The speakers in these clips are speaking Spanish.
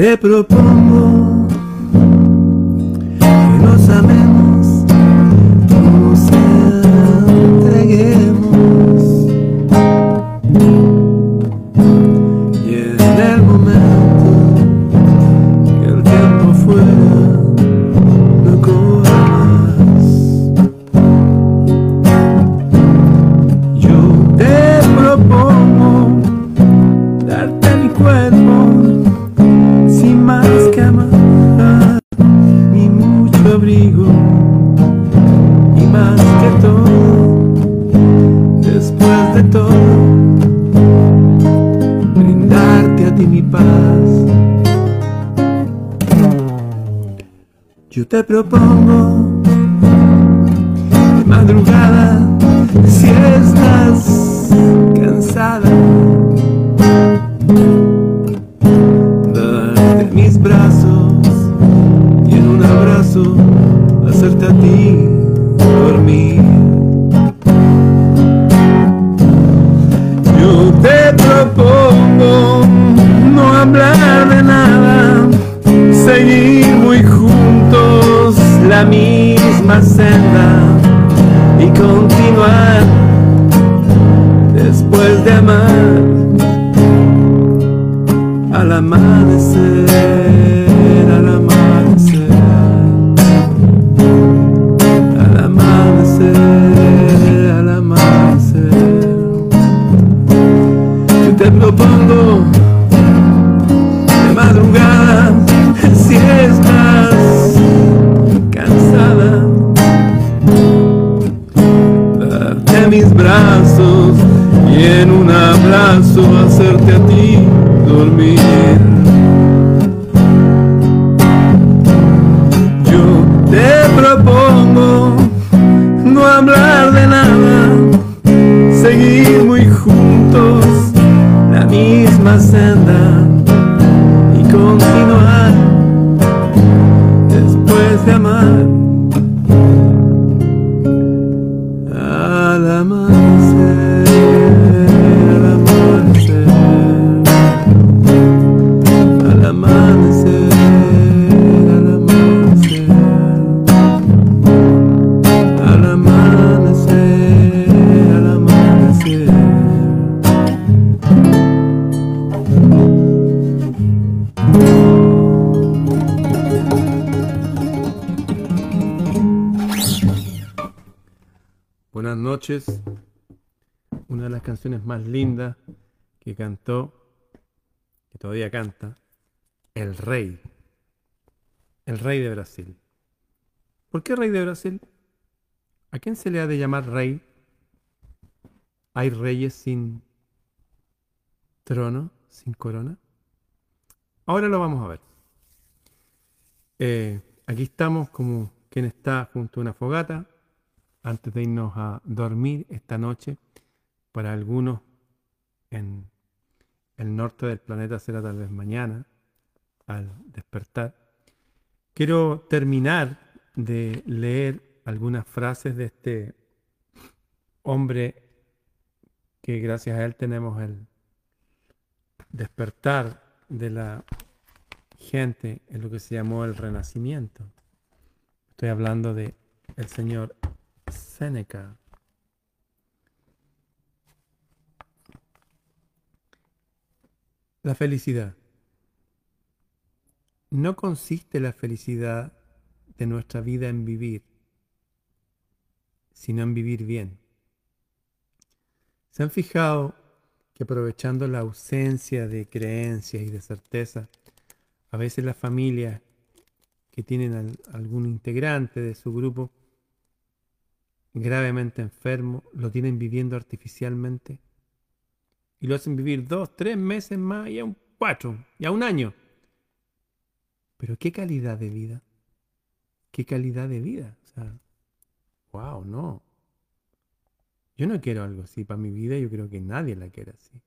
te propongo te propongo ti dormir. Más lindas que cantó, que todavía canta, el rey. El rey de Brasil. ¿Por qué rey de Brasil? ¿A quién se le ha de llamar rey? ¿Hay reyes sin trono, sin corona? Ahora lo vamos a ver. Eh, aquí estamos como quien está junto a una fogata antes de irnos a dormir esta noche. Para algunos en el norte del planeta será tal vez mañana al despertar. Quiero terminar de leer algunas frases de este hombre que gracias a él tenemos el despertar de la gente en lo que se llamó el renacimiento. Estoy hablando de el señor Séneca. La felicidad. No consiste la felicidad de nuestra vida en vivir, sino en vivir bien. ¿Se han fijado que aprovechando la ausencia de creencias y de certeza, a veces las familias que tienen al- algún integrante de su grupo gravemente enfermo, lo tienen viviendo artificialmente y lo hacen vivir dos, tres meses más y aún cuatro, y a un año. Pero qué calidad de vida, qué calidad de vida. O sea, wow, no. Yo no quiero algo así para mi vida, yo creo que nadie la quiere así.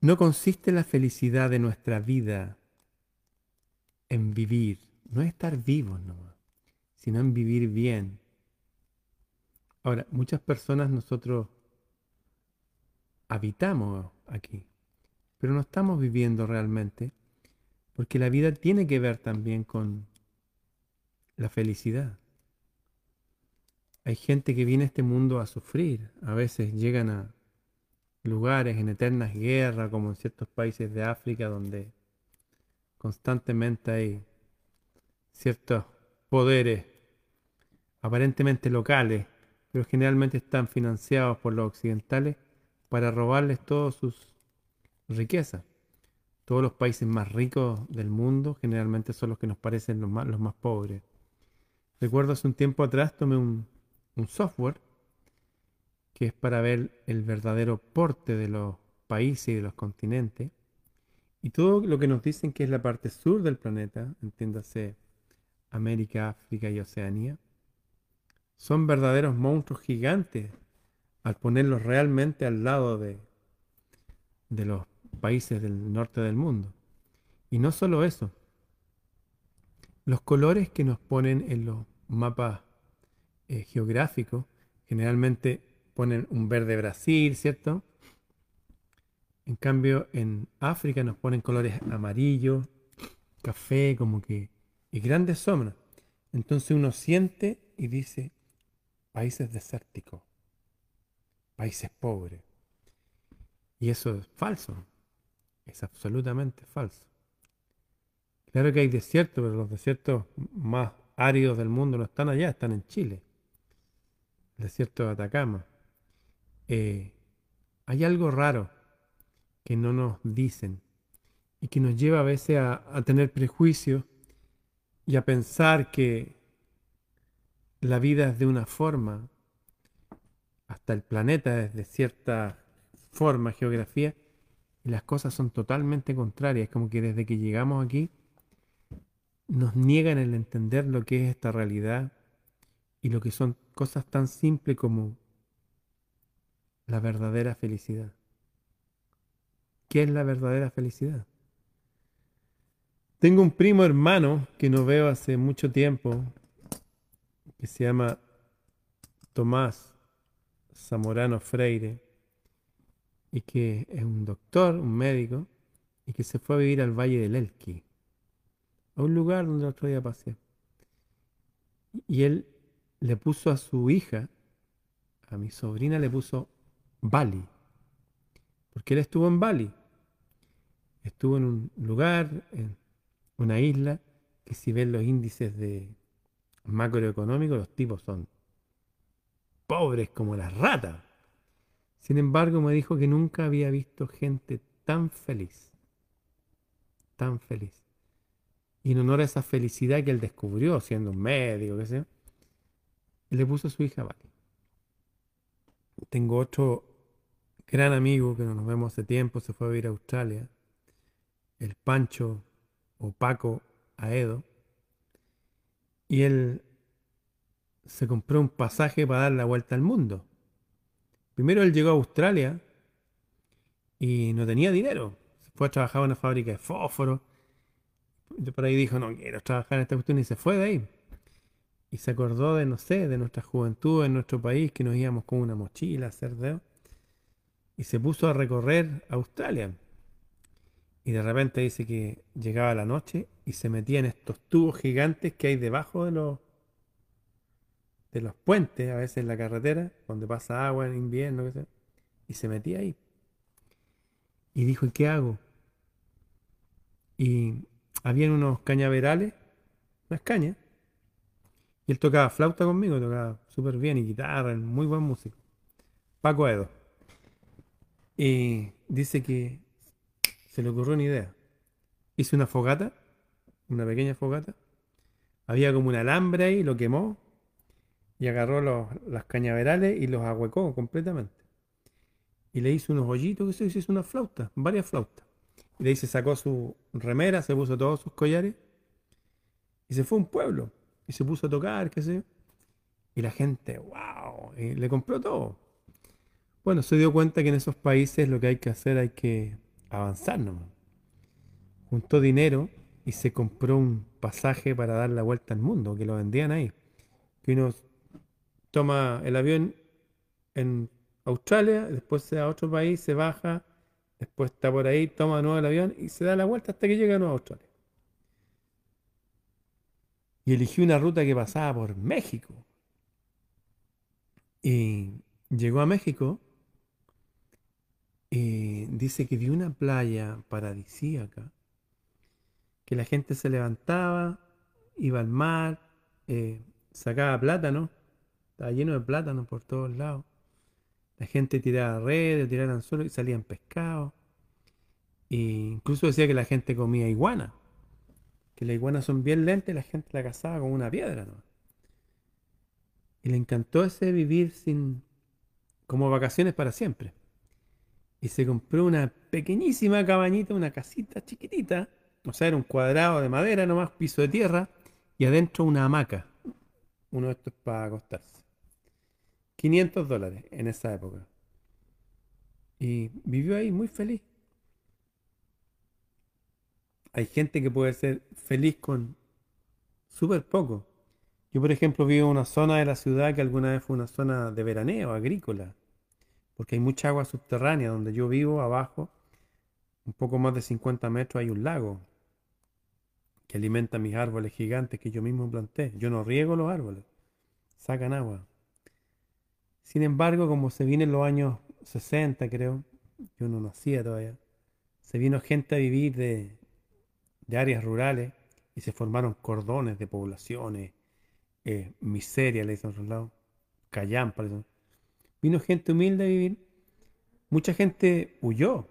No consiste la felicidad de nuestra vida en vivir, no es estar vivos nomás, sino en vivir bien. Ahora, muchas personas nosotros habitamos aquí, pero no estamos viviendo realmente, porque la vida tiene que ver también con la felicidad. Hay gente que viene a este mundo a sufrir, a veces llegan a lugares en eternas guerras, como en ciertos países de África, donde constantemente hay ciertos poderes aparentemente locales, pero generalmente están financiados por los occidentales para robarles todas sus riquezas. Todos los países más ricos del mundo generalmente son los que nos parecen los más, los más pobres. Recuerdo hace un tiempo atrás tomé un, un software que es para ver el verdadero porte de los países y de los continentes. Y todo lo que nos dicen que es la parte sur del planeta, entiéndase América, África y Oceanía, son verdaderos monstruos gigantes al ponerlos realmente al lado de, de los países del norte del mundo. Y no solo eso, los colores que nos ponen en los mapas eh, geográficos generalmente ponen un verde Brasil, ¿cierto? En cambio, en África nos ponen colores amarillos, café, como que, y grandes sombras. Entonces uno siente y dice, países desérticos, países pobres. Y eso es falso, es absolutamente falso. Claro que hay desiertos, pero los desiertos más áridos del mundo no están allá, están en Chile. El desierto de Atacama. Eh, hay algo raro que no nos dicen y que nos lleva a veces a, a tener prejuicios y a pensar que la vida es de una forma, hasta el planeta es de cierta forma, geografía, y las cosas son totalmente contrarias. Como que desde que llegamos aquí nos niegan el entender lo que es esta realidad y lo que son cosas tan simples como la verdadera felicidad. ¿Qué es la verdadera felicidad? Tengo un primo hermano que no veo hace mucho tiempo, que se llama Tomás Zamorano Freire, y que es un doctor, un médico, y que se fue a vivir al Valle del Elqui, a un lugar donde el otro día pasé. Y él le puso a su hija, a mi sobrina le puso Bali, porque él estuvo en Bali. Estuvo en un lugar, en una isla, que si ven los índices de macroeconómicos, los tipos son pobres como las ratas. Sin embargo, me dijo que nunca había visto gente tan feliz. Tan feliz. Y en honor a esa felicidad que él descubrió siendo un médico, qué sé le puso a su hija Bali. Tengo otro gran amigo que no nos vemos hace tiempo, se fue a vivir a Australia, el Pancho o Paco Aedo, y él se compró un pasaje para dar la vuelta al mundo. Primero él llegó a Australia y no tenía dinero. fue a trabajar en una fábrica de fósforo. Por ahí dijo, no quiero trabajar en esta cuestión y se fue de ahí. Y se acordó de, no sé, de nuestra juventud en nuestro país, que nos íbamos con una mochila a hacer dedo. Y se puso a recorrer Australia. Y de repente dice que llegaba la noche y se metía en estos tubos gigantes que hay debajo de los, de los puentes, a veces en la carretera, donde pasa agua en invierno, y se metía ahí. Y dijo, ¿y qué hago? Y habían unos cañaverales, unas cañas, y él tocaba flauta conmigo, tocaba súper bien, y guitarra, muy buen músico. Paco Edo. Y dice que se le ocurrió una idea. Hice una fogata, una pequeña fogata. Había como un alambre ahí, lo quemó y agarró los, las cañaverales y los ahuecó completamente. Y le hizo unos hoyitos, que se hizo una flauta, varias flautas. Y ahí se sacó su remera, se puso todos sus collares y se fue a un pueblo. Y se puso a tocar, qué sé Y la gente, wow, y le compró todo. Bueno, se dio cuenta que en esos países lo que hay que hacer hay que avanzar nomás. Juntó dinero y se compró un pasaje para dar la vuelta al mundo, que lo vendían ahí. Que toma el avión en Australia, después se va a otro país, se baja, Después está por ahí, toma de nuevo el avión y se da la vuelta hasta que llega a Nueva Australia. Y eligió una ruta que pasaba por México. Y llegó a México y dice que vio una playa paradisíaca, que la gente se levantaba, iba al mar, eh, sacaba plátano, estaba lleno de plátano por todos lados. La gente tiraba redes, tiraba anzuelos y salían pescados. E incluso decía que la gente comía iguana. Que las iguanas son bien lentas y la gente la cazaba con una piedra. ¿no? Y le encantó ese vivir sin como vacaciones para siempre. Y se compró una pequeñísima cabañita, una casita chiquitita. O sea, era un cuadrado de madera nomás, piso de tierra. Y adentro una hamaca. Uno de estos para acostarse. 500 dólares en esa época. Y vivió ahí muy feliz. Hay gente que puede ser feliz con súper poco. Yo, por ejemplo, vivo en una zona de la ciudad que alguna vez fue una zona de veraneo, agrícola, porque hay mucha agua subterránea. Donde yo vivo, abajo, un poco más de 50 metros, hay un lago que alimenta mis árboles gigantes que yo mismo planté. Yo no riego los árboles, sacan agua. Sin embargo, como se vienen los años 60, creo, yo no nacía todavía, se vino gente a vivir de, áreas rurales y se formaron cordones de poblaciones, eh, miseria, le dicen a otros lados, callampa. Vino gente humilde a vivir. Mucha gente huyó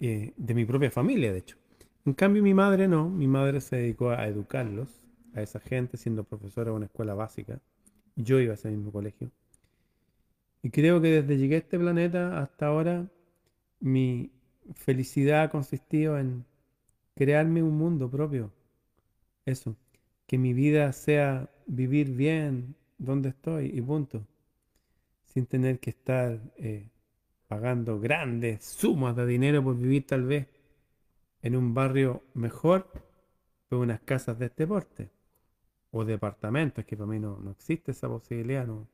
eh, de mi propia familia, de hecho. En cambio, mi madre no. Mi madre se dedicó a educarlos, a esa gente, siendo profesora de una escuela básica. Yo iba a ese mismo colegio. Y creo que desde llegué a este planeta hasta ahora, mi felicidad ha consistido en crearme un mundo propio. Eso, que mi vida sea vivir bien donde estoy y punto. Sin tener que estar eh, pagando grandes sumas de dinero por vivir tal vez en un barrio mejor, por unas casas de este porte. O departamentos, que para mí no, no existe esa posibilidad, no,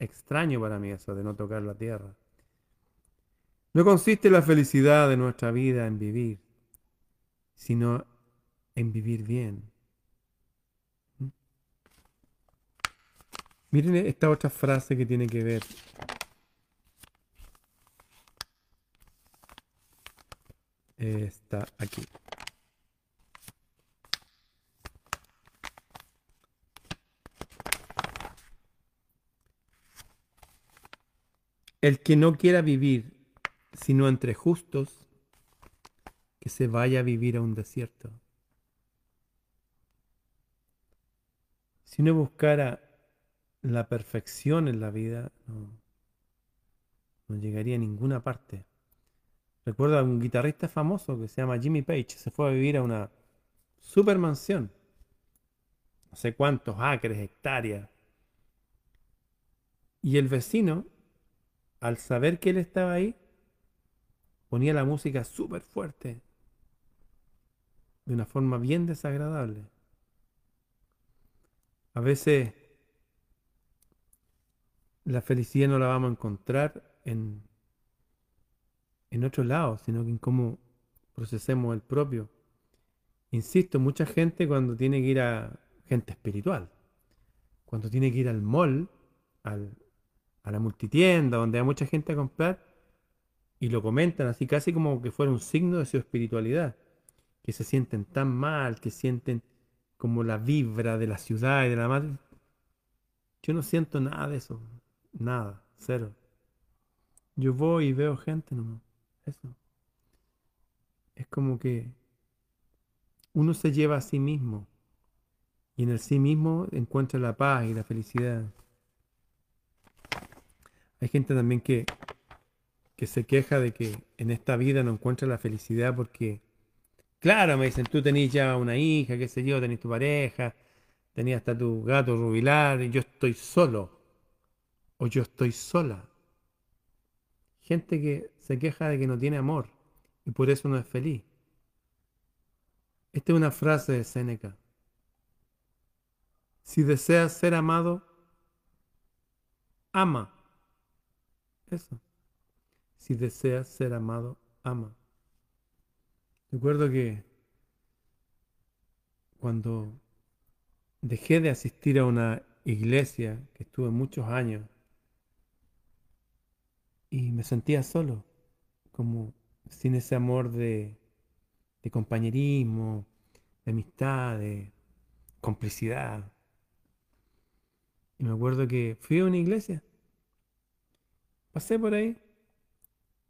extraño para mí eso de no tocar la tierra. No consiste la felicidad de nuestra vida en vivir, sino en vivir bien. ¿Mm? Miren esta otra frase que tiene que ver. Está aquí. El que no quiera vivir sino entre justos, que se vaya a vivir a un desierto. Si no buscara la perfección en la vida, no, llegaría a ninguna parte. Recuerdo a un guitarrista famoso que se llama Jimmy Page, se fue a vivir a una supermansión, no sé cuántos acres, hectáreas. Y el vecino al saber que él estaba ahí, ponía la música súper fuerte, de una forma bien desagradable. A veces la felicidad no la vamos a encontrar en, en otro lado, sino en cómo procesemos el propio. Insisto, mucha gente cuando tiene que ir a gente espiritual, cuando tiene que ir al mall, al, a la multitienda, donde hay mucha gente a comprar, y lo comentan así casi como que fuera un signo de su espiritualidad, que se sienten tan mal, que sienten como la vibra de la ciudad y de la madre. Yo no siento nada de eso, nada, cero. Yo voy y veo gente nomás, eso. Es como que uno se lleva a sí mismo y en el sí mismo encuentra la paz y la felicidad. Hay gente también que, que se queja de que en esta vida no encuentra la felicidad porque, claro, me dicen, tú tenés ya una hija, qué sé yo, tenés tu pareja, tenías hasta tu gato rubilar, y yo estoy solo, o yo estoy sola. Gente que se queja de que no tiene amor y por eso no es feliz. Esta es una frase de Séneca. Si deseas ser amado, ama. Eso. Si deseas ser amado, ama. Recuerdo que cuando dejé de asistir a una iglesia que estuve muchos años y me sentía solo, como sin ese amor de, de compañerismo, de amistad, de complicidad. Y me acuerdo que fui a una iglesia, pasé por ahí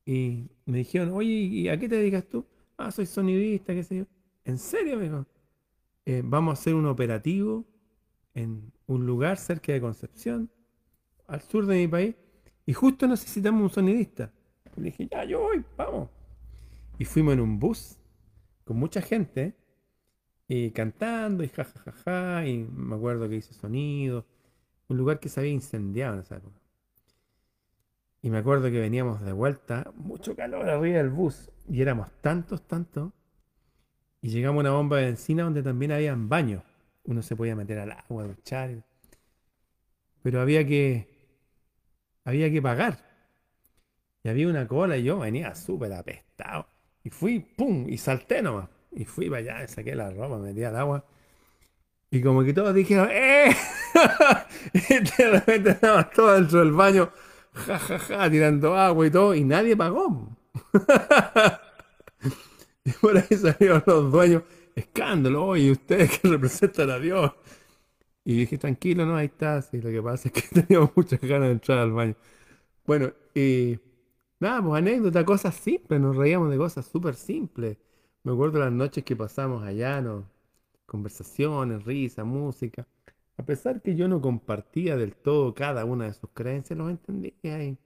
y me dijeron, oye, ¿y a qué te dedicas tú? Ah, soy sonidista, qué sé yo. ¿En serio, amigo? Eh, vamos a hacer un operativo en un lugar cerca de Concepción, al sur de mi país, y justo necesitamos un sonidista. Le dije, ya, yo voy, vamos. Y fuimos en un bus con mucha gente, y cantando, y jajajaja, y me acuerdo que hice sonido. Un lugar que se había incendiado en esa época. Y me acuerdo que veníamos de vuelta, mucho calor arriba del bus, y éramos tantos, tantos, y llegamos a una bomba de benzina donde también habían baños. Uno se podía meter al agua, duchar. Pero había que, había que pagar. Y había una cola y yo venía súper apestado. Y fui, ¡pum! Y salté nomás. Y fui para allá, saqué la ropa, me metí al agua. Y como que todos dijeron, ¡eh! y de repente estábamos todos dentro del baño, jajaja, tirando agua y todo, y nadie pagó. y por ahí salieron los dueños, escándalo, oye, ustedes que representan a Dios. Y dije, tranquilo, no, ahí está. Sí, lo que pasa es que teníamos muchas ganas de entrar al baño. Bueno, y nada, pues anécdota, cosas simples, nos reíamos de cosas súper simples. Me acuerdo las noches que pasamos allá, ¿no? conversaciones, risa, música. A pesar que yo no compartía del todo cada una de sus creencias, los entendía y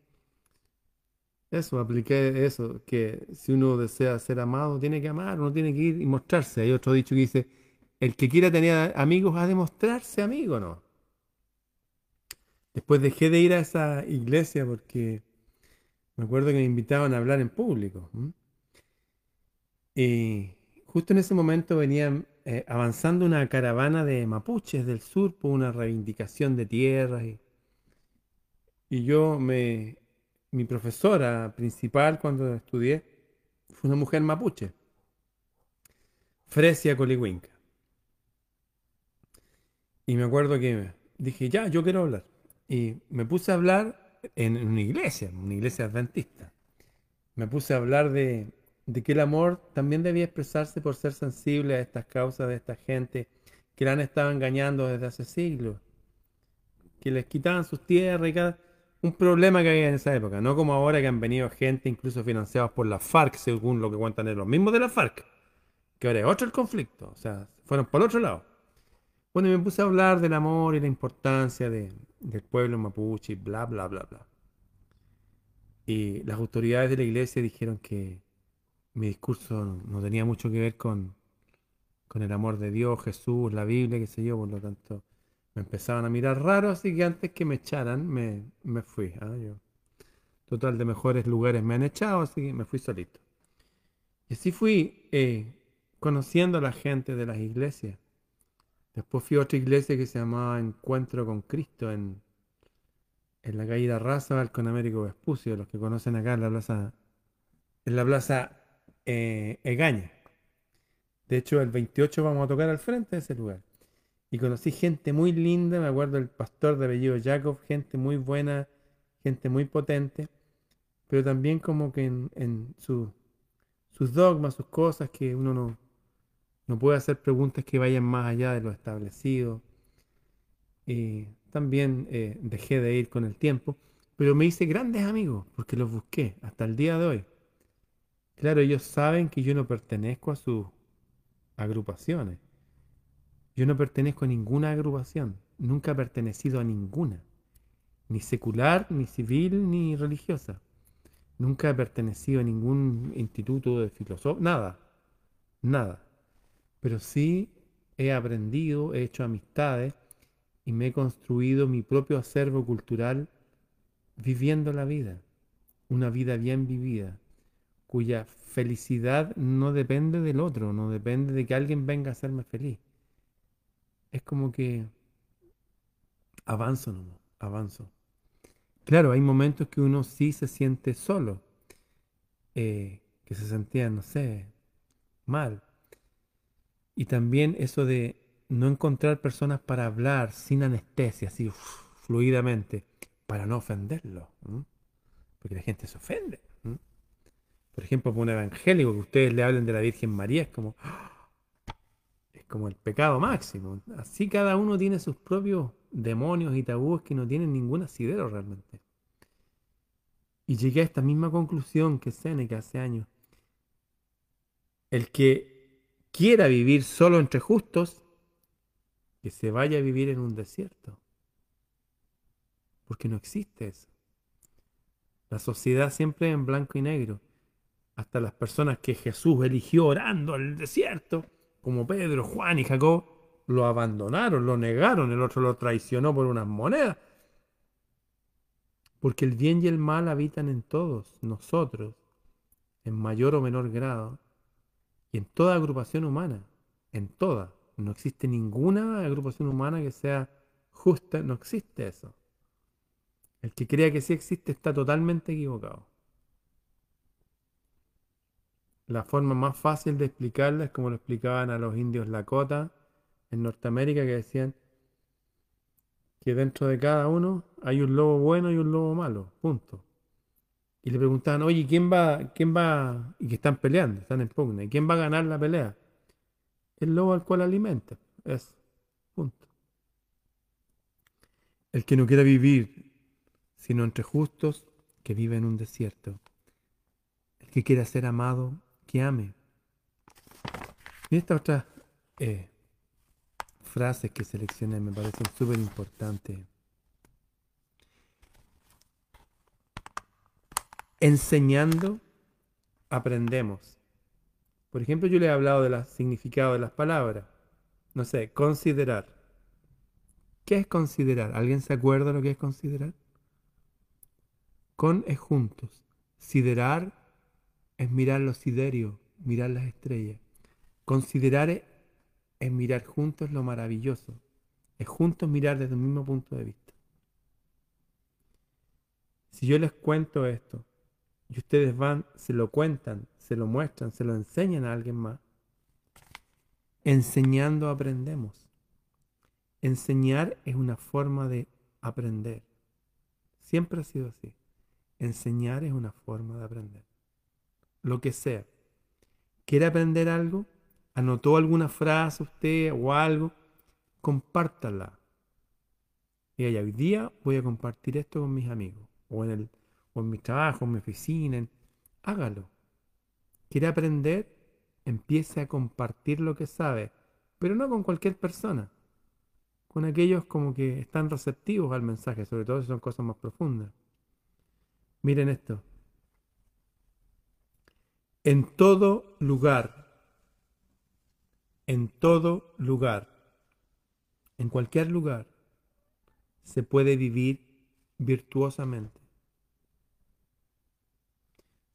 eso, apliqué eso, que si uno desea ser amado, tiene que amar, uno tiene que ir y mostrarse. Hay otro dicho que dice, el que quiera tener amigos ha de mostrarse amigo, ¿no? Después dejé de ir a esa iglesia porque me acuerdo que me invitaban a hablar en público. Y justo en ese momento venían eh, avanzando una caravana de mapuches del sur por una reivindicación de tierras. Y, y yo me, mi profesora principal cuando estudié fue una mujer mapuche, Fresia Colihuinca. Y me acuerdo que dije, ya, yo quiero hablar. Y me puse a hablar en una iglesia, una iglesia adventista. Me puse a hablar de, de que el amor también debía expresarse por ser sensible a estas causas de esta gente que la han estado engañando desde hace siglos, que les quitaban sus tierras y cada un problema que había en esa época, no como ahora que han venido gente incluso financiados por la FARC, según lo que cuentan los mismos de la FARC, que ahora es otro el conflicto, o sea, fueron por otro lado. Bueno, y me puse a hablar del amor y la importancia de, del pueblo mapuche bla, bla, bla, bla. Y las autoridades de la iglesia dijeron que mi discurso no tenía mucho que ver con, con el amor de Dios, Jesús, la Biblia, qué sé yo, por lo tanto me empezaban a mirar raro, así que antes que me echaran, me, me fui. ¿ah? Yo, total, de mejores lugares me han echado, así que me fui solito. Y así fui eh, conociendo a la gente de las iglesias. Después fui a otra iglesia que se llamaba Encuentro con Cristo en, en la caída Raza, con Américo Vespucio, los que conocen acá en la plaza, en la plaza eh, Egaña. De hecho, el 28 vamos a tocar al frente de ese lugar. Y conocí gente muy linda, me acuerdo del pastor de apellido Jacob, gente muy buena, gente muy potente, pero también como que en, sus dogmas, sus cosas, que uno no, no puede hacer preguntas que vayan más allá de lo establecido. Y también eh, dejé de ir con el tiempo, pero me hice grandes amigos porque los busqué hasta el día de hoy. Claro, ellos saben que yo no pertenezco a sus agrupaciones. Yo no pertenezco a ninguna agrupación. Nunca he pertenecido a ninguna. Ni secular, ni civil, ni religiosa. Nunca he pertenecido a ningún instituto de filosofía. Nada. Nada. Pero sí he aprendido, he hecho amistades y me he construido mi propio acervo cultural viviendo la vida. Una vida bien vivida cuya felicidad no depende del otro, no depende de que alguien venga a hacerme feliz. Es como que avanzo, no, avanzo. Claro, hay momentos que uno sí se siente solo eh, que se sentían, no sé, mal. Y también eso de no encontrar personas para hablar sin anestesia, así fluidamente, para no ofenderlo. Porque la gente se ofende. Por ejemplo, por un evangélico que ustedes le hablen de la Virgen María, es como, es como el pecado máximo. Así cada uno tiene sus propios demonios y tabúes que no tienen ningún asidero realmente. Y llegué a esta misma conclusión que Seneca hace años. El que quiera vivir solo entre justos, que se vaya a vivir en un desierto. Porque no existe eso. La sociedad siempre en blanco y negro. Hasta las personas que Jesús eligió orando al desierto, como Pedro, Juan y Jacob, lo abandonaron, lo negaron, el otro lo traicionó por unas monedas. Porque el bien y el mal habitan en todos nosotros, en mayor o menor grado, y en toda agrupación humana, en toda. No existe ninguna agrupación humana que sea justa, no existe eso. El que crea que sí existe está totalmente equivocado. La forma más fácil de explicarla es como lo explicaban a los indios Lakota en Norteamérica que decían que dentro de cada uno hay un lobo bueno y un lobo malo, punto. Y le preguntaban, oye, ¿quién va, quién va? Y que están peleando, están en pugna, ¿y quién va a ganar la pelea? El lobo al cual alimenta, es, punto. El que no quiera vivir sino entre justos que vive en un desierto. El que quiera ser amado, que ame. Y esta otra eh, frase que seleccioné me parece súper importante. Enseñando, aprendemos. Por ejemplo, yo le he hablado del significado de las palabras. No sé, considerar. ¿Qué es considerar? ¿Alguien se acuerda lo que es considerar? Con es juntos. Siderar es mirar los siderios, mirar las estrellas. Considerar es, mirar juntos lo maravilloso. Es juntos mirar desde un mismo punto de vista. Si yo les cuento esto y ustedes van, se lo cuentan, se lo muestran, se lo enseñan a alguien más, enseñando aprendemos. Enseñar es una forma de aprender. Siempre ha sido así. Enseñar es una forma de aprender. Lo que sea. ¿Quiere aprender algo? ¿Anotó alguna frase usted o algo? Compártala. Y hoy día voy a compartir esto con mis amigos. O en, el, o en mi trabajo, en mi oficina. Hágalo. ¿Quiere aprender? Empiece a compartir lo que sabe. Pero no con cualquier persona. Con aquellos como que están receptivos al mensaje, sobre todo si son cosas más profundas. Miren esto. En todo lugar, en todo lugar, en cualquier lugar, se puede vivir virtuosamente.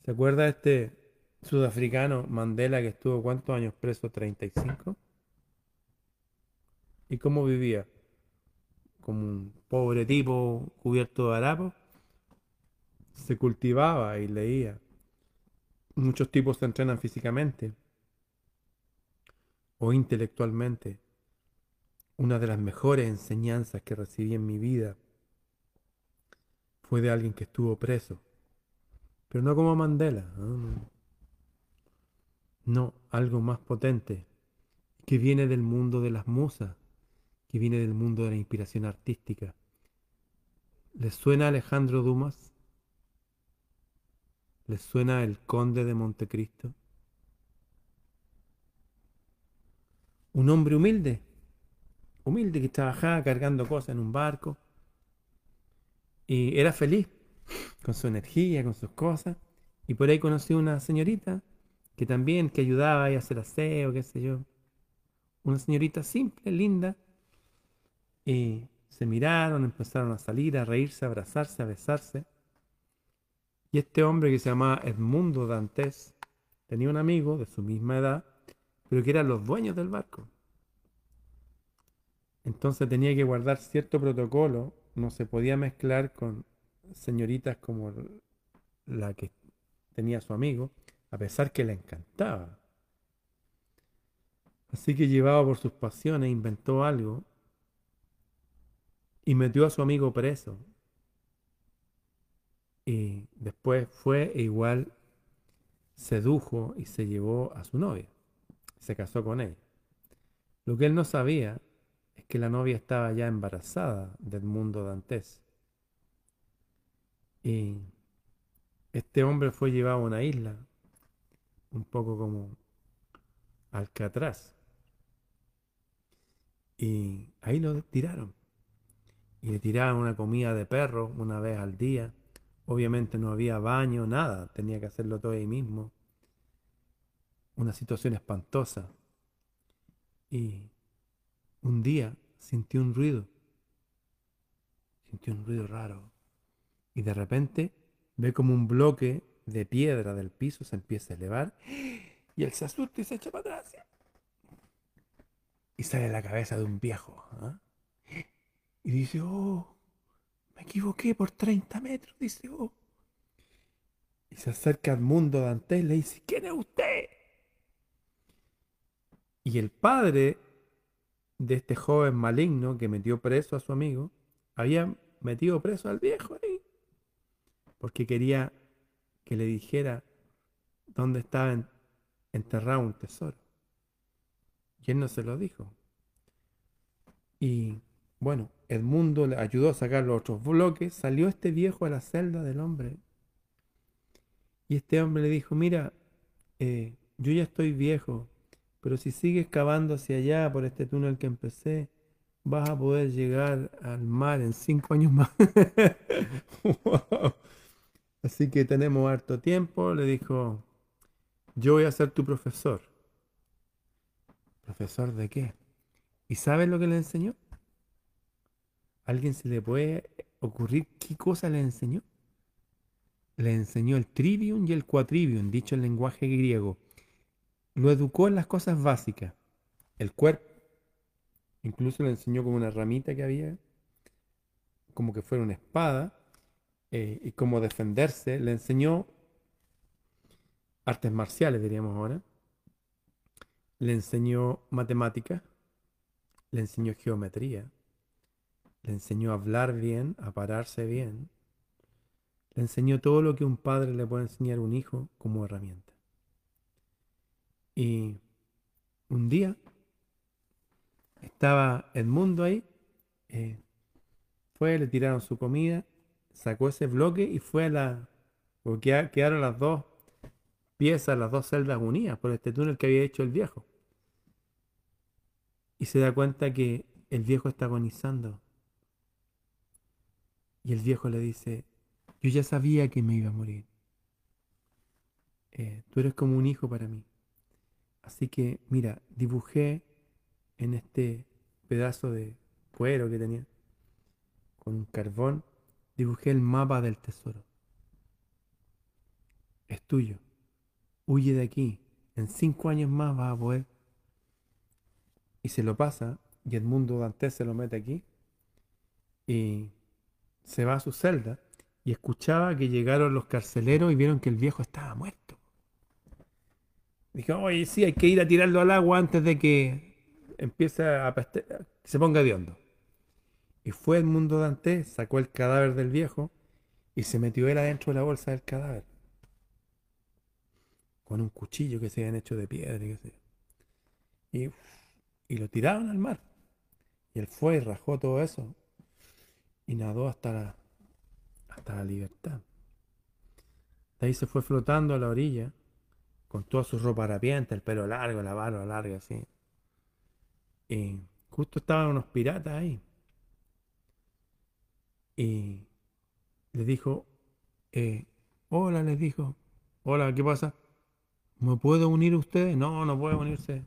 ¿Se acuerda este sudafricano Mandela que estuvo cuántos años preso? 35. ¿Y cómo vivía? Como un pobre tipo cubierto de harapos se cultivaba y leía. Muchos tipos se entrenan físicamente o intelectualmente. Una de las mejores enseñanzas que recibí en mi vida fue de alguien que estuvo preso. Pero no como Mandela. No, algo más potente, que viene del mundo de las musas, que viene del mundo de la inspiración artística. ¿Les suena Alejandro Dumas? ¿Les suena el conde de Montecristo? Un hombre humilde, humilde que trabajaba cargando cosas en un barco y era feliz con su energía, con sus cosas. Y por ahí conoció una señorita que también, que ayudaba a hacer aseo, qué sé yo. Una señorita simple, linda. Y se miraron, empezaron a salir, a reírse, a abrazarse, a besarse. Y este hombre que se llamaba Edmundo Dantes tenía un amigo de su misma edad, pero que eran los dueños del barco. Entonces tenía que guardar cierto protocolo, no se podía mezclar con señoritas como la que tenía su amigo, a pesar que le encantaba. Así que llevado por sus pasiones, inventó algo y metió a su amigo preso. Y después fue e igual sedujo y se llevó a su novia. Se casó con ella. Lo que él no sabía es que la novia estaba ya embarazada del mundo dantes. Y este hombre fue llevado a una isla, un poco como Alcatraz. Y ahí lo tiraron. Y le tiraban una comida de perro una vez al día. Obviamente no había baño, nada. Tenía que hacerlo todo ahí mismo. Una situación espantosa. Y un día sintió un ruido. Sintió un ruido raro. Y de repente ve como un bloque de piedra del piso se empieza a elevar. Y él se asusta y se echa para atrás. Y sale la cabeza de un viejo. ¿ah? Y dice, oh, equivoqué por 30 metros. Dice, oh. Y se acerca al mundo de y le dice, ¿quién es usted? Y el padre de este joven maligno que metió preso a su amigo, había metido preso al viejo ahí. Porque quería que le dijera dónde estaba enterrado un tesoro. Y él no se lo dijo. Y bueno, el mundo le ayudó a sacar los otros bloques. Salió este viejo a la celda del hombre. Y este hombre le dijo, mira, eh, yo ya estoy viejo, pero si sigues cavando hacia allá por este túnel que empecé, vas a poder llegar al mar en cinco años más. Así que tenemos harto tiempo. Le dijo, yo voy a ser tu profesor. ¿Profesor de qué? ¿Y sabes lo que le enseñó? ¿Alguien se le puede ocurrir qué cosa le enseñó? Le enseñó el trivium y el quatrivium, dicho en lenguaje griego. Lo educó en las cosas básicas. El cuerpo. Incluso le enseñó como una ramita que había, como que fuera una espada, eh, y cómo defenderse. Le enseñó artes marciales, diríamos ahora. Le enseñó matemáticas. Le enseñó geometría le enseñó a hablar bien, a pararse bien. Le enseñó todo lo que un padre le puede enseñar a un hijo como herramienta. Y un día estaba el mundo ahí, eh, fue, le tiraron su comida, sacó ese bloque y fue a la... Porque quedaron las dos piezas, las dos celdas unidas por este túnel que había hecho el viejo. Y se da cuenta que el viejo está agonizando y el viejo le dice, yo ya sabía que me iba a morir. Eh, tú eres como un hijo para mí. Así que, mira, dibujé en este pedazo de cuero que tenía, con carbón, dibujé el mapa del tesoro. Es tuyo. Huye de aquí. En cinco años más vas a poder. Y se lo pasa, y el mundo Dante se lo mete aquí. Y se va a su celda y escuchaba que llegaron los carceleros y vieron que el viejo estaba muerto. Dijo, oye, sí, hay que ir a tirarlo al agua antes de que empiece a se ponga de hondo. Y fue el mundo Dante, sacó el cadáver del viejo y se metió él adentro de la bolsa del cadáver. Con un cuchillo que se habían hecho de piedra y Y, y lo tiraron al mar. Y él fue y rajó todo eso y nadó hasta la, hasta la libertad. De ahí se fue flotando a la orilla con toda su ropa harapienta, el pelo largo, la barba larga así. Y justo estaban unos piratas ahí. Y les dijo, eh, hola, les dijo, hola, ¿qué pasa? ¿Me puedo unir ustedes? No, no puedo unirse.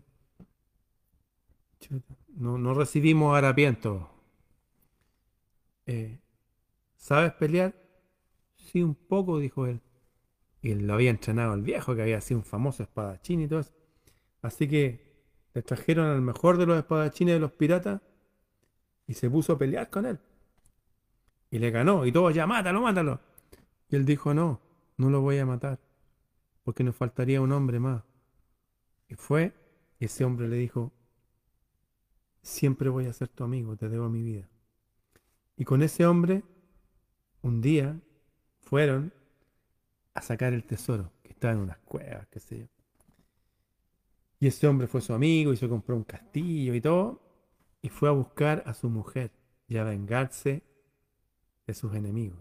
No, no recibimos harapientos. Eh, ¿sabes pelear? Sí, un poco, dijo él. Y él lo había entrenado el viejo, que había sido un famoso espadachín y todo eso. Así que le trajeron al mejor de los espadachines de los piratas y se puso a pelear con él. Y le ganó. Y todos ya, mátalo, mátalo. Y él dijo, no, no lo voy a matar. porque nos faltaría un hombre más. Y fue, y ese hombre le dijo, siempre voy a ser tu amigo, te debo mi vida. Y con ese hombre, un día, fueron a sacar el tesoro, que estaba en unas cuevas, qué sé yo. Y ese hombre fue su amigo y se compró un castillo y todo, y fue a buscar a su mujer y a vengarse de sus enemigos.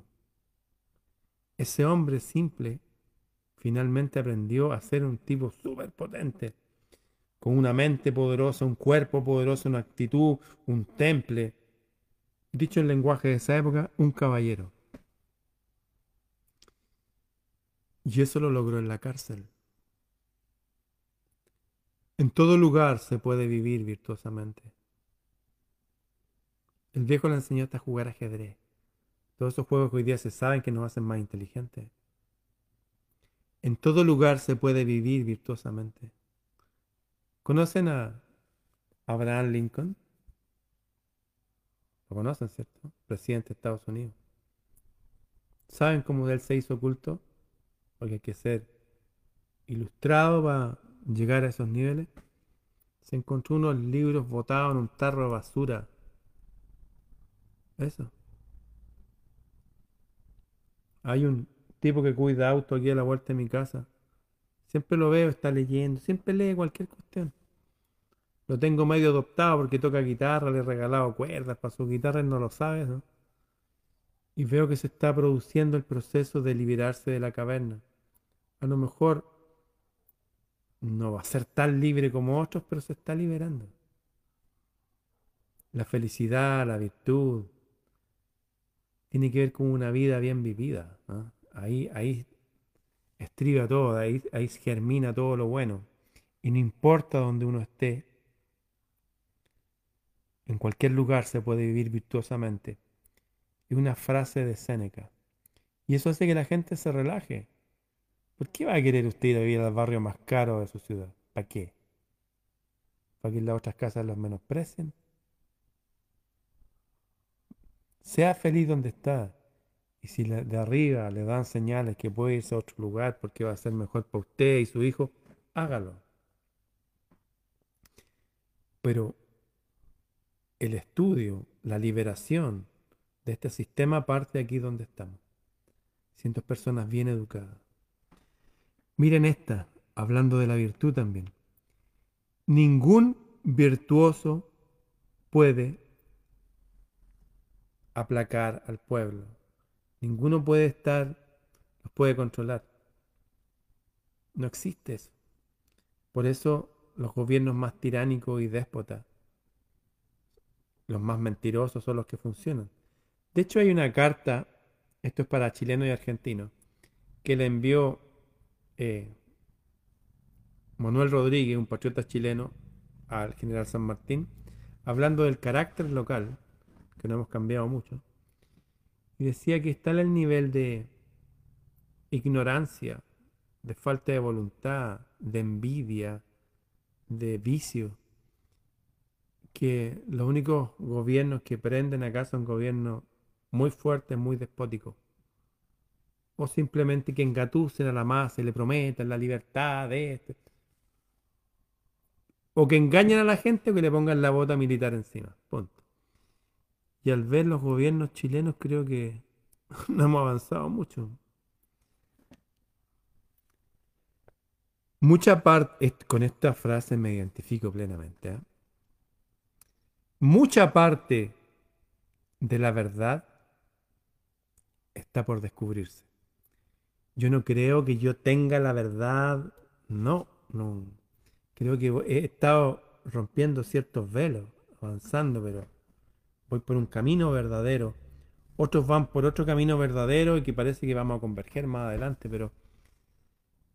Ese hombre simple finalmente aprendió a ser un tipo súper potente, con una mente poderosa, un cuerpo poderoso, una actitud, un temple. Dicho en lenguaje de esa época, un caballero. Y eso lo logró en la cárcel. En todo lugar se puede vivir virtuosamente. El viejo le enseñó a jugar ajedrez. Todos esos juegos que hoy día se saben que nos hacen más inteligentes. En todo lugar se puede vivir virtuosamente. ¿Conocen a Abraham Lincoln? Lo conocen, ¿cierto? Presidente de Estados Unidos. ¿Saben cómo él se hizo oculto? Porque hay que ser ilustrado para llegar a esos niveles. Se encontró unos libros botados en un tarro de basura. Eso. Hay un tipo que cuida auto aquí a la vuelta de mi casa. Siempre lo veo, está leyendo, siempre lee cualquier cuestión. Lo tengo medio adoptado porque toca guitarra, le he regalado cuerdas para su guitarra, él no lo sabe, ¿no? Y veo que se está produciendo el proceso de liberarse de la caverna. A lo mejor no va a ser tan libre como otros, pero se está liberando. La felicidad, la virtud, tiene que ver con una vida bien vivida. Ahí, ahí estriba todo, ahí, ahí germina todo lo bueno. Y no importa donde uno esté, en cualquier lugar se puede vivir virtuosamente. Es una frase de Séneca. Y eso hace que la gente se relaje. ¿Por qué va a querer usted ir a vivir al barrio más caro de su ciudad? ¿Para qué? ¿Para que las otras casas los menosprecien? Sea feliz donde está. Y si de arriba le dan señales que puede irse a otro lugar porque va a ser mejor para usted y su hijo, hágalo. Pero el estudio, la liberación de este sistema parte aquí donde estamos. Cientos personas bien educadas. Miren esta, hablando de la virtud también. Ningún virtuoso puede aplacar al pueblo. Ninguno puede estar, los puede controlar. No existe eso. Por eso los gobiernos más tiránicos y déspotas, los más mentirosos son los que funcionan. De hecho hay una carta, esto es para chilenos y argentinos, que le envió eh, Manuel Rodríguez, un patriota chileno, al general San Martín, hablando del carácter local que no hemos cambiado mucho. Y decía que está el nivel de ignorancia, de falta de voluntad, de envidia, de vicio, que los únicos gobiernos que prenden acá son gobiernos muy fuertes, muy despóticos. O simplemente que engatusen a la masa y le prometan la libertad de este. O que engañen a la gente o que le pongan la bota militar encima. Punto. Y al ver los gobiernos chilenos creo que no hemos avanzado mucho. Mucha parte, con esta frase me identifico plenamente. ¿eh? Mucha parte de la verdad está por descubrirse. Yo no creo que yo tenga la verdad, no, no. Creo que he estado rompiendo ciertos velos, avanzando, pero voy por un camino verdadero. Otros van por otro camino verdadero y que parece que vamos a converger más adelante, pero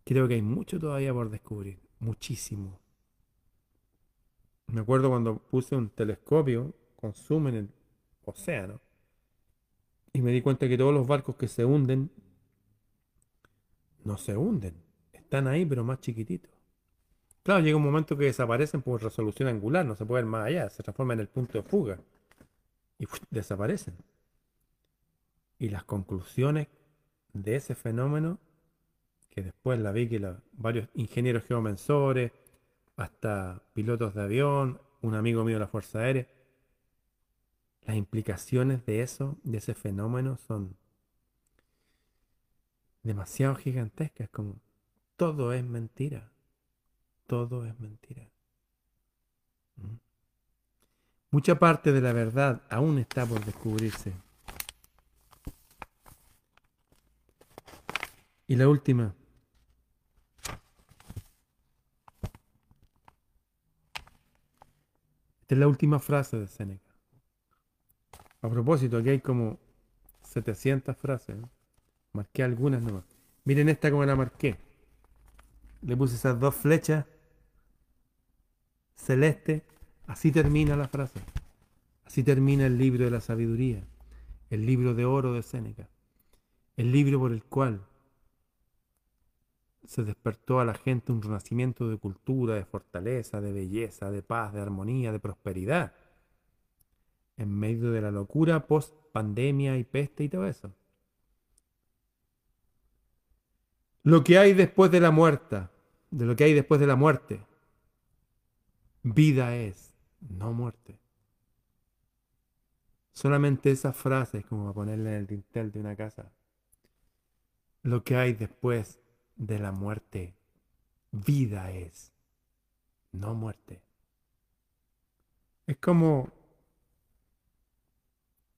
creo que hay mucho todavía por descubrir, muchísimo. Me acuerdo cuando puse un telescopio con en el océano y me di cuenta que todos los barcos que se hunden no se hunden, están ahí pero más chiquititos. Claro, llega un momento que desaparecen por resolución angular, no se pueden más allá, se transforman en el punto de fuga y desaparecen. Y las conclusiones de ese fenómeno que después la vi que varios ingenieros geomensores, hasta pilotos de avión, un amigo mío de la Fuerza Aérea, las implicaciones de eso, de ese fenómeno, son demasiado gigantescas, como todo es mentira, todo es mentira. ¿Mm? Mucha parte de la verdad aún está por descubrirse. Y la última. Esta es la última frase de Séneca. A propósito, aquí hay como 700 frases. Marqué algunas nomás. Miren esta como la marqué. Le puse esas dos flechas celeste. Así termina la frase. Así termina el libro de la sabiduría. El libro de oro de Séneca. El libro por el cual se despertó a la gente un renacimiento de cultura, de fortaleza, de belleza, de paz, de armonía, de prosperidad. En medio de la locura post pandemia y peste y todo eso. Lo que hay después de la muerte, de lo que hay después de la muerte, vida es, no muerte. Solamente esa frase es como para ponerla en el dintel de una casa. Lo que hay después de la muerte, vida es, no muerte. Es como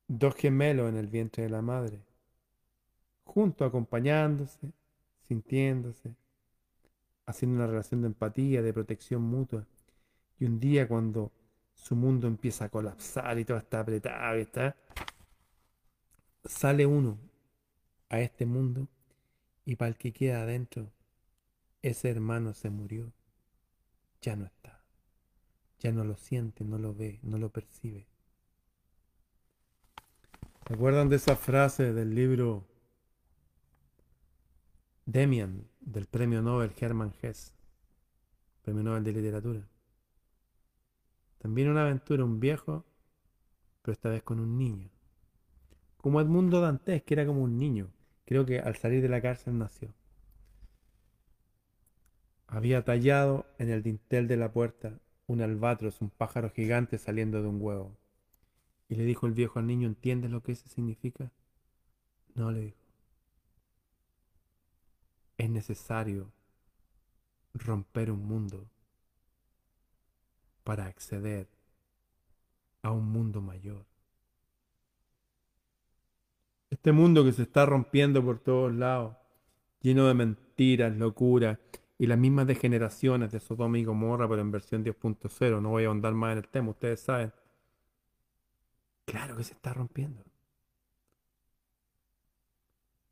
dos gemelos en el vientre de la madre, juntos acompañándose, sintiéndose, haciendo una relación de empatía, de protección mutua. Y un día cuando su mundo empieza a colapsar y todo está apretado y está, sale uno a este mundo y para el que queda adentro, ese hermano se murió, ya no está, ya no lo siente, no lo ve, no lo percibe. ¿Se acuerdan de esa frase del libro Demian del premio Nobel Hermann Hesse, premio Nobel de literatura? También una aventura, un viejo, pero esta vez con un niño. Como Edmundo Dantes, que era como un niño. Creo que al salir de la cárcel nació. Había tallado en el dintel de la puerta un albatros, un pájaro gigante saliendo de un huevo. Y le dijo el viejo al niño, ¿entiendes lo que eso significa? No, le dijo. Es necesario romper un mundo para acceder a un mundo mayor. Este mundo que se está rompiendo por todos lados, lleno de mentiras, locuras y las mismas degeneraciones de Sodoma y Gomorra, pero en versión 10.0. No voy a ahondar más en el tema, ustedes saben. Claro que se está rompiendo.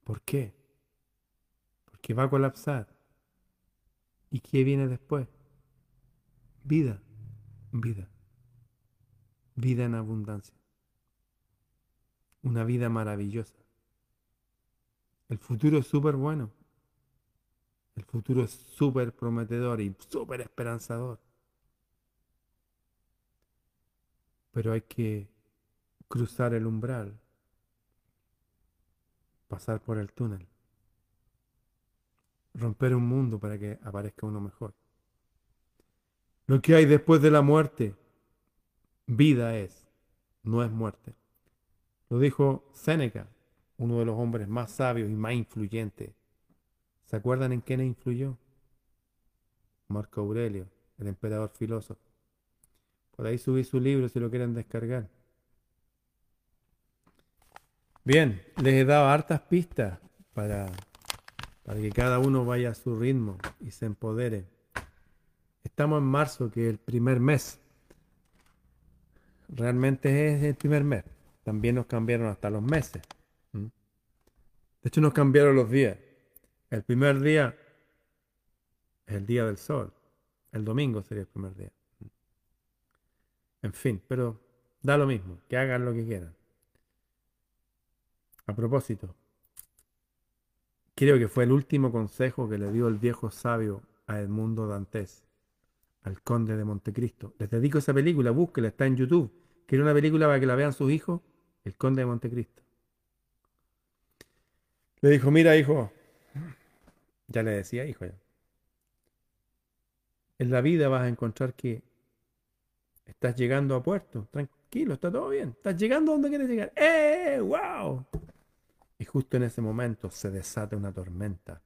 ¿Por qué? Porque va a colapsar. ¿Y qué viene después? Vida, vida. Vida en abundancia. Una vida maravillosa. El futuro es súper bueno. El futuro es súper prometedor y súper esperanzador. Pero hay que cruzar el umbral, pasar por el túnel, romper un mundo para que aparezca uno mejor. Lo que hay después de la muerte, vida es, no es muerte. Lo dijo Séneca, uno de los hombres más sabios y más influyentes. ¿Se acuerdan en quién influyó? Marco Aurelio, el emperador filósofo. Por ahí subí su libro si lo quieren descargar. Bien, les he dado hartas pistas para, para que cada uno vaya a su ritmo y se empodere. Estamos en marzo, que es el primer mes. Realmente es el primer mes. También nos cambiaron hasta los meses. De hecho, nos cambiaron los días. El primer día es el día del sol. El domingo sería el primer día. En fin, pero da lo mismo, que hagan lo que quieran. A propósito, creo que fue el último consejo que le dio el viejo sabio a Edmundo Dantes, al conde de Montecristo. Les dedico esa película, búsquela, está en YouTube. ¿Quiere una película para que la vean sus hijos? El conde de Montecristo. Le dijo, mira hijo, Ya le decía, hijo, ya. En la vida vas a encontrar que estás llegando a puerto. Tranquilo, está todo bien. Estás llegando donde quieres llegar. ¡Eh! ¡Wow! Y justo en ese momento se desata una tormenta.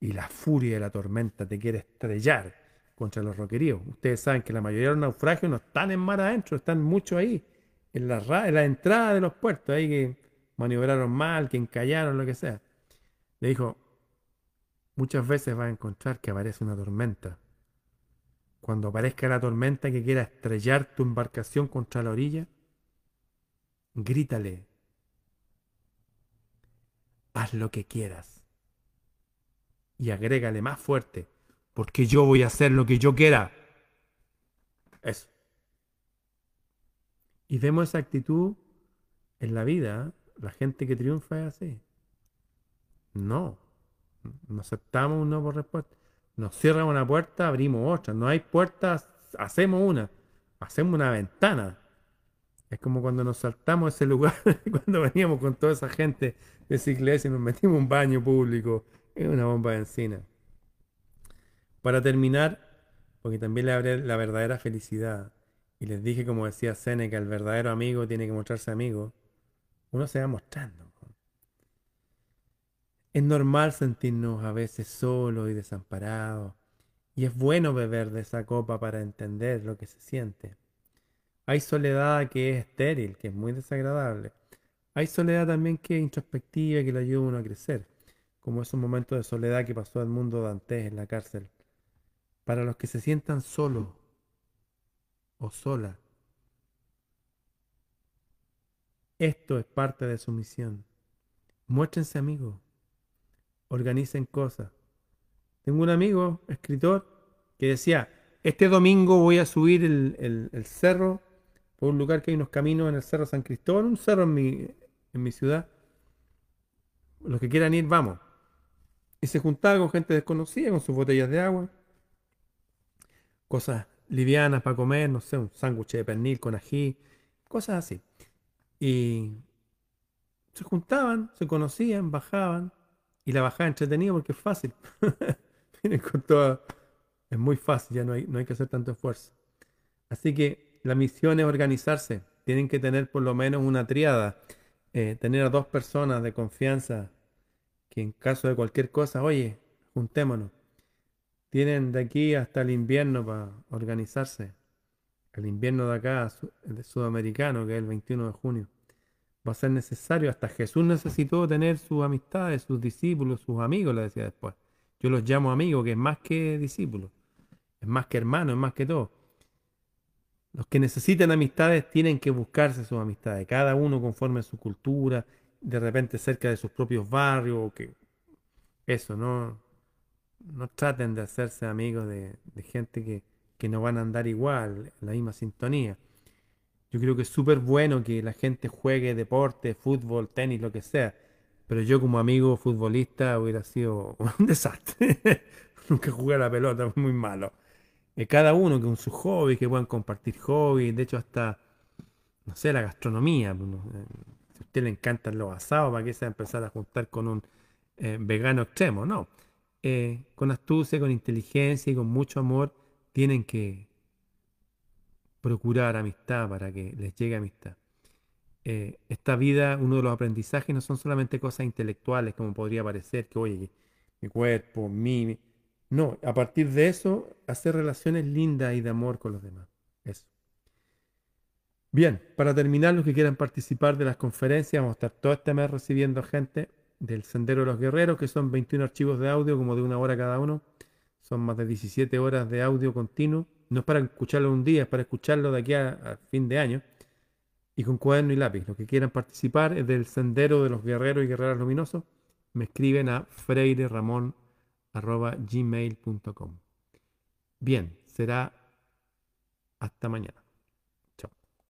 Y la furia de la tormenta te quiere estrellar contra los roqueríos. Ustedes saben que la mayoría de los naufragios no están en mar adentro, están mucho ahí, en la, en la entrada de los puertos, ahí que maniobraron mal, que encallaron, lo que sea. Le dijo, muchas veces vas a encontrar que aparece una tormenta. Cuando aparezca la tormenta que quiera estrellar tu embarcación contra la orilla, grítale, haz lo que quieras. Y agrégale más fuerte, porque yo voy a hacer lo que yo quiera. Eso. Y vemos esa actitud en la vida. La gente que triunfa es así. No. No aceptamos un por respuesta. Nos cierran una puerta, abrimos otra. No hay puertas, hacemos una. Hacemos una ventana. Es como cuando nos saltamos ese lugar, cuando veníamos con toda esa gente de esa iglesia y nos metimos un baño público. Es una bomba de encina. Para terminar, porque también le hablé la verdadera felicidad, y les dije, como decía Seneca, el verdadero amigo tiene que mostrarse amigo, uno se va mostrando. Es normal sentirnos a veces solos y desamparados, y es bueno beber de esa copa para entender lo que se siente. Hay soledad que es estéril, que es muy desagradable. Hay soledad también que es introspectiva, que le ayuda a uno a crecer, como esos momentos de soledad que pasó al mundo Dantes en la cárcel para los que se sientan solos o sola. Esto es parte de su misión. Muéstrense amigos, organicen cosas. Tengo un amigo, escritor, que decía, este domingo voy a subir el, cerro, por un lugar que hay unos caminos en el Cerro San Cristóbal, un cerro en mi, en mi ciudad. Los que quieran ir, vamos. Y se juntaba con gente desconocida, con sus botellas de agua cosas livianas para comer, no sé, un sándwich de pernil con ají, cosas así. Y se juntaban, se conocían, bajaban, y la bajada entretenida porque es fácil. Vienen con toda... Es muy fácil, ya no hay, no hay que hacer tanto esfuerzo. Así que la misión es organizarse. Tienen que tener por lo menos una triada. Eh, tener a dos personas de confianza que en caso de cualquier cosa, oye, juntémonos. Tienen de aquí hasta el invierno para organizarse. El invierno de acá, el sudamericano, que es el 21 de junio. Va a ser necesario. Hasta Jesús necesitó tener sus amistades, sus discípulos, sus amigos, le decía después. Yo los llamo amigos, que es más que discípulos. Es más que hermanos, es más que todo. Los que necesitan amistades tienen que buscarse sus amistades, cada uno conforme a su cultura, de repente cerca de sus propios barrios, que eso, ¿no? No traten de hacerse amigos de, gente que, no van a andar igual, la misma sintonía. Yo creo que es súper bueno que la gente juegue deporte, fútbol, tenis, lo que sea. Pero yo como amigo futbolista hubiera sido un desastre. Nunca jugué a la pelota, muy malo. Eh, cada uno con su hobby, que puedan compartir hobbies, de hecho hasta, no sé, la gastronomía. Pues, eh, si a usted le encantan los asados, ¿para qué se va a empezar a juntar con un eh, vegano extremo? No. Eh, con astucia, con inteligencia y con mucho amor, tienen que procurar amistad para que les llegue amistad. Eh, esta vida, uno de los aprendizajes no son solamente cosas intelectuales, como podría parecer, que oye, mi cuerpo, mi, No, a partir de eso, hacer relaciones lindas y de amor con los demás. Eso. Bien, para terminar, los que quieran participar de las conferencias, vamos a estar todo este mes recibiendo gente del Sendero de los Guerreros, que son 21 archivos de audio, como de una hora cada uno. Son más de 17 horas de audio continuo. No es para escucharlo un día, es para escucharlo de aquí a, fin de año. Y con cuaderno y lápiz. Los que quieran participar es del Sendero de los Guerreros y Guerreras Luminosos. Me escriben a freireramon.gmail.com Bien, será hasta mañana.